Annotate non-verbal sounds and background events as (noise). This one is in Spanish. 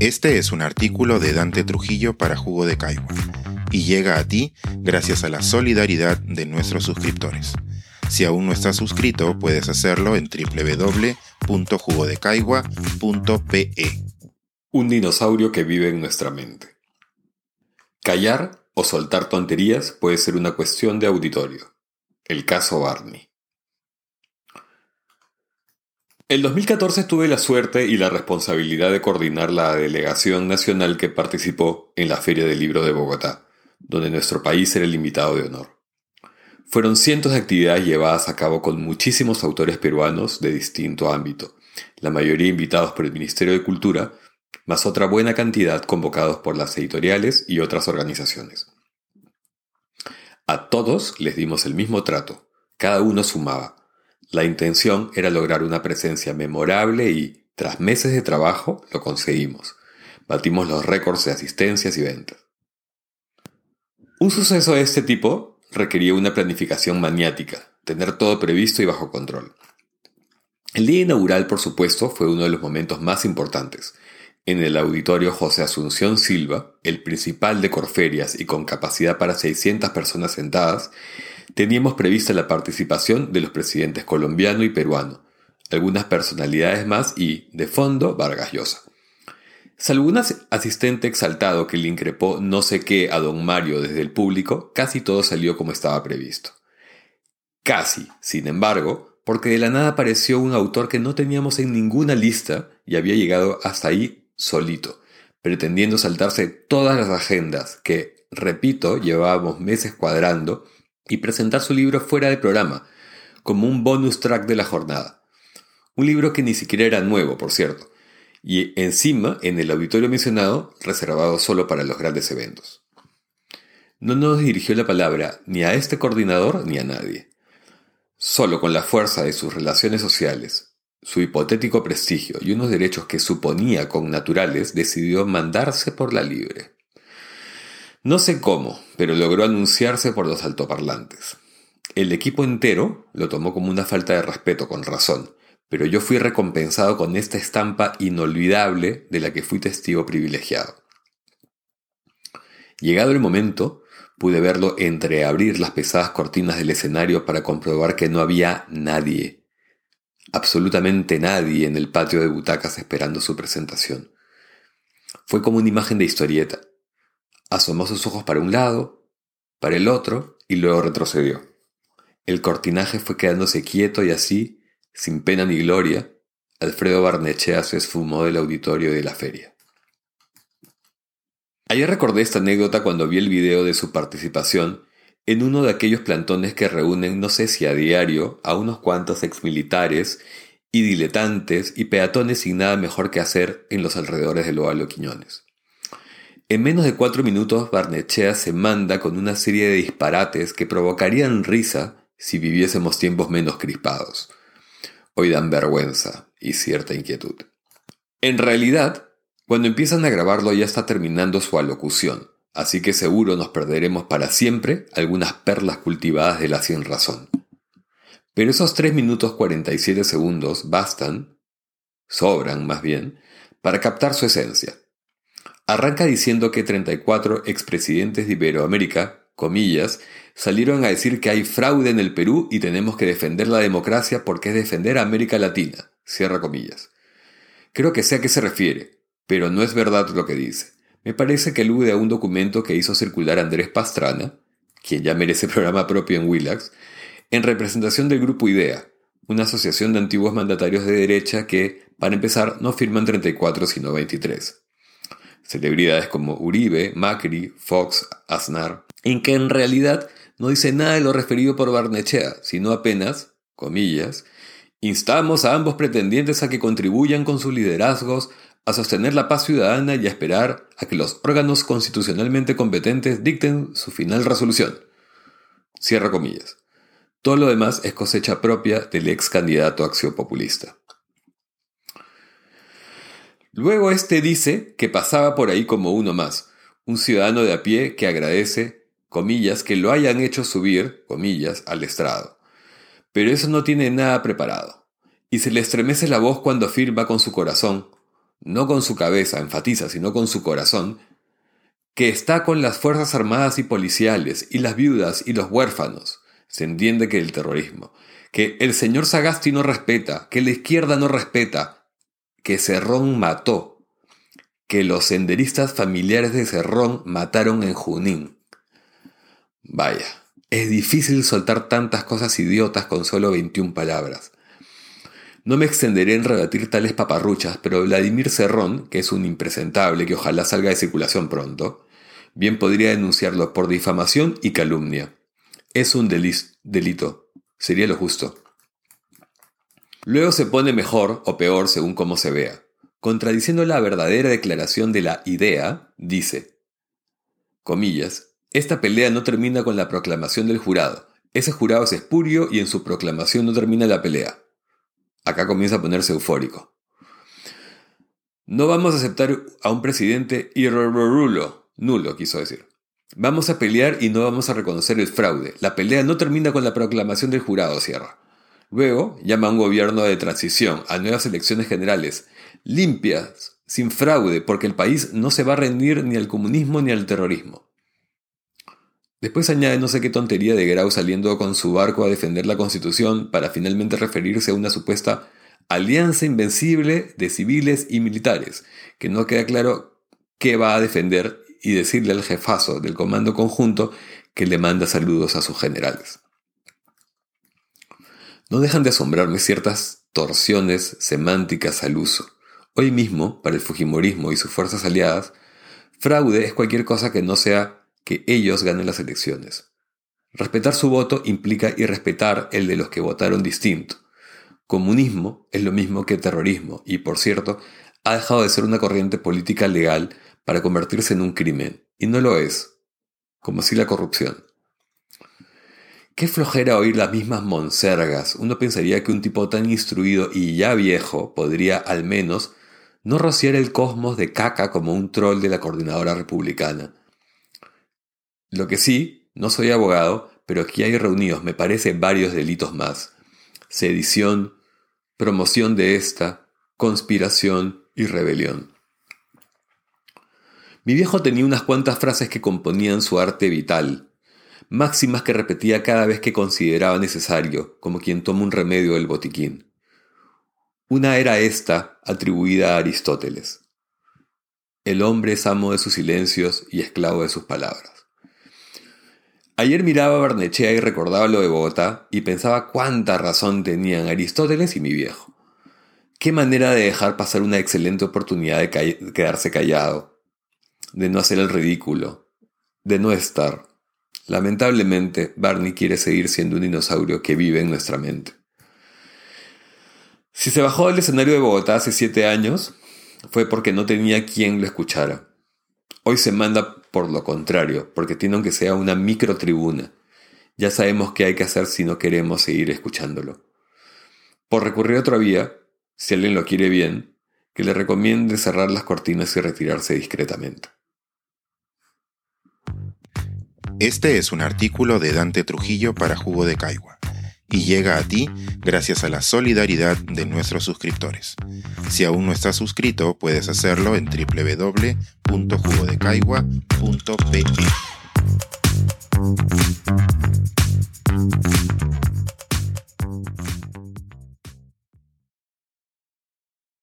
Este es un artículo de Dante Trujillo para Jugo de Caigua y llega a ti gracias a la solidaridad de nuestros suscriptores. Si aún no estás suscrito, puedes hacerlo en www.jugodecaigua.pe. Un dinosaurio que vive en nuestra mente. Callar o soltar tonterías puede ser una cuestión de auditorio. El caso Barney. En 2014 tuve la suerte y la responsabilidad de coordinar la delegación nacional que participó en la Feria del Libro de Bogotá, donde nuestro país era el invitado de honor. Fueron cientos de actividades llevadas a cabo con muchísimos autores peruanos de distinto ámbito, la mayoría invitados por el Ministerio de Cultura, más otra buena cantidad convocados por las editoriales y otras organizaciones. A todos les dimos el mismo trato, cada uno sumaba, la intención era lograr una presencia memorable y, tras meses de trabajo, lo conseguimos. Batimos los récords de asistencias y ventas. Un suceso de este tipo requería una planificación maniática, tener todo previsto y bajo control. El día inaugural, por supuesto, fue uno de los momentos más importantes. En el auditorio José Asunción Silva, el principal de Corferias y con capacidad para 600 personas sentadas, teníamos prevista la participación de los presidentes colombiano y peruano, algunas personalidades más y, de fondo, Vargas Llosa. Salvo un asistente exaltado que le increpó no sé qué a don Mario desde el público, casi todo salió como estaba previsto. Casi, sin embargo, porque de la nada apareció un autor que no teníamos en ninguna lista y había llegado hasta ahí solito, pretendiendo saltarse todas las agendas que, repito, llevábamos meses cuadrando y presentar su libro fuera de programa, como un bonus track de la jornada. Un libro que ni siquiera era nuevo, por cierto, y encima en el auditorio mencionado, reservado solo para los grandes eventos. No nos dirigió la palabra ni a este coordinador ni a nadie. Solo con la fuerza de sus relaciones sociales, su hipotético prestigio y unos derechos que suponía con naturales, decidió mandarse por la libre. No sé cómo, pero logró anunciarse por los altoparlantes. El equipo entero lo tomó como una falta de respeto con razón, pero yo fui recompensado con esta estampa inolvidable de la que fui testigo privilegiado. Llegado el momento, pude verlo entreabrir las pesadas cortinas del escenario para comprobar que no había nadie, absolutamente nadie en el patio de butacas esperando su presentación. Fue como una imagen de historieta asomó sus ojos para un lado, para el otro y luego retrocedió. El cortinaje fue quedándose quieto y así, sin pena ni gloria, Alfredo Barnechea se esfumó del auditorio de la feria. Ayer recordé esta anécdota cuando vi el video de su participación en uno de aquellos plantones que reúnen no sé si a diario a unos cuantos exmilitares y diletantes y peatones sin nada mejor que hacer en los alrededores de Loalo Quiñones. En menos de cuatro minutos, Barnechea se manda con una serie de disparates que provocarían risa si viviésemos tiempos menos crispados. Hoy dan vergüenza y cierta inquietud. En realidad, cuando empiezan a grabarlo ya está terminando su alocución, así que seguro nos perderemos para siempre algunas perlas cultivadas de la sin razón. Pero esos 3 minutos 47 segundos bastan, sobran más bien, para captar su esencia. Arranca diciendo que 34 expresidentes de Iberoamérica, comillas, salieron a decir que hay fraude en el Perú y tenemos que defender la democracia porque es defender a América Latina, cierra comillas. Creo que sé a qué se refiere, pero no es verdad lo que dice. Me parece que alude a un documento que hizo circular Andrés Pastrana, quien ya merece (laughs) programa propio en Willax, en representación del Grupo IDEA, una asociación de antiguos mandatarios de derecha que, para empezar, no firman 34 sino 23 celebridades como Uribe, Macri, Fox, Aznar, en que en realidad no dice nada de lo referido por Barnechea, sino apenas, comillas, instamos a ambos pretendientes a que contribuyan con sus liderazgos a sostener la paz ciudadana y a esperar a que los órganos constitucionalmente competentes dicten su final resolución. Cierra comillas. Todo lo demás es cosecha propia del ex candidato axiopopulista. Luego este dice que pasaba por ahí como uno más, un ciudadano de a pie que agradece, comillas, que lo hayan hecho subir, comillas, al estrado. Pero eso no tiene nada preparado, y se le estremece la voz cuando afirma con su corazón, no con su cabeza, enfatiza, sino con su corazón, que está con las Fuerzas Armadas y Policiales, y las viudas y los huérfanos, se entiende que el terrorismo, que el señor Sagasti no respeta, que la izquierda no respeta, que Cerrón mató, que los senderistas familiares de Cerrón mataron en Junín. Vaya, es difícil soltar tantas cosas idiotas con solo 21 palabras. No me extenderé en rebatir tales paparruchas, pero Vladimir Cerrón, que es un impresentable que ojalá salga de circulación pronto, bien podría denunciarlo por difamación y calumnia. Es un delito, sería lo justo. Luego se pone mejor o peor según cómo se vea. Contradiciendo la verdadera declaración de la idea, dice, comillas, esta pelea no termina con la proclamación del jurado. Ese jurado es espurio y en su proclamación no termina la pelea. Acá comienza a ponerse eufórico. No vamos a aceptar a un presidente irrerulo, nulo quiso decir. Vamos a pelear y no vamos a reconocer el fraude. La pelea no termina con la proclamación del jurado, cierra. Luego llama a un gobierno de transición, a nuevas elecciones generales, limpias, sin fraude, porque el país no se va a rendir ni al comunismo ni al terrorismo. Después añade no sé qué tontería de Grau saliendo con su barco a defender la constitución para finalmente referirse a una supuesta alianza invencible de civiles y militares, que no queda claro qué va a defender y decirle al jefazo del comando conjunto que le manda saludos a sus generales. No dejan de asombrarme ciertas torsiones semánticas al uso. Hoy mismo, para el Fujimorismo y sus fuerzas aliadas, fraude es cualquier cosa que no sea que ellos ganen las elecciones. Respetar su voto implica irrespetar el de los que votaron distinto. Comunismo es lo mismo que terrorismo y, por cierto, ha dejado de ser una corriente política legal para convertirse en un crimen, y no lo es, como si la corrupción. Qué flojera oír las mismas monsergas. Uno pensaría que un tipo tan instruido y ya viejo podría al menos no rociar el cosmos de caca como un troll de la coordinadora republicana. Lo que sí, no soy abogado, pero aquí hay reunidos, me parece, varios delitos más. Sedición, promoción de esta, conspiración y rebelión. Mi viejo tenía unas cuantas frases que componían su arte vital, máximas que repetía cada vez que consideraba necesario, como quien toma un remedio del botiquín. Una era esta, atribuida a Aristóteles. El hombre es amo de sus silencios y esclavo de sus palabras. Ayer miraba a Barnechea y recordaba lo de Bogotá y pensaba cuánta razón tenían Aristóteles y mi viejo. Qué manera de dejar pasar una excelente oportunidad de quedarse callado, de no hacer el ridículo, de no estar. Lamentablemente, Barney quiere seguir siendo un dinosaurio que vive en nuestra mente. Si se bajó del escenario de Bogotá hace siete años, fue porque no tenía quien lo escuchara. Hoy se manda por lo contrario, porque tiene aunque sea una micro tribuna. Ya sabemos qué hay que hacer si no queremos seguir escuchándolo. Por recurrir a otra vía, si alguien lo quiere bien, que le recomiende cerrar las cortinas y retirarse discretamente. Este es un artículo de Dante Trujillo para Jugo de Caigua y llega a ti gracias a la solidaridad de nuestros suscriptores. Si aún no estás suscrito, puedes hacerlo en www.jugodecaigua.pe.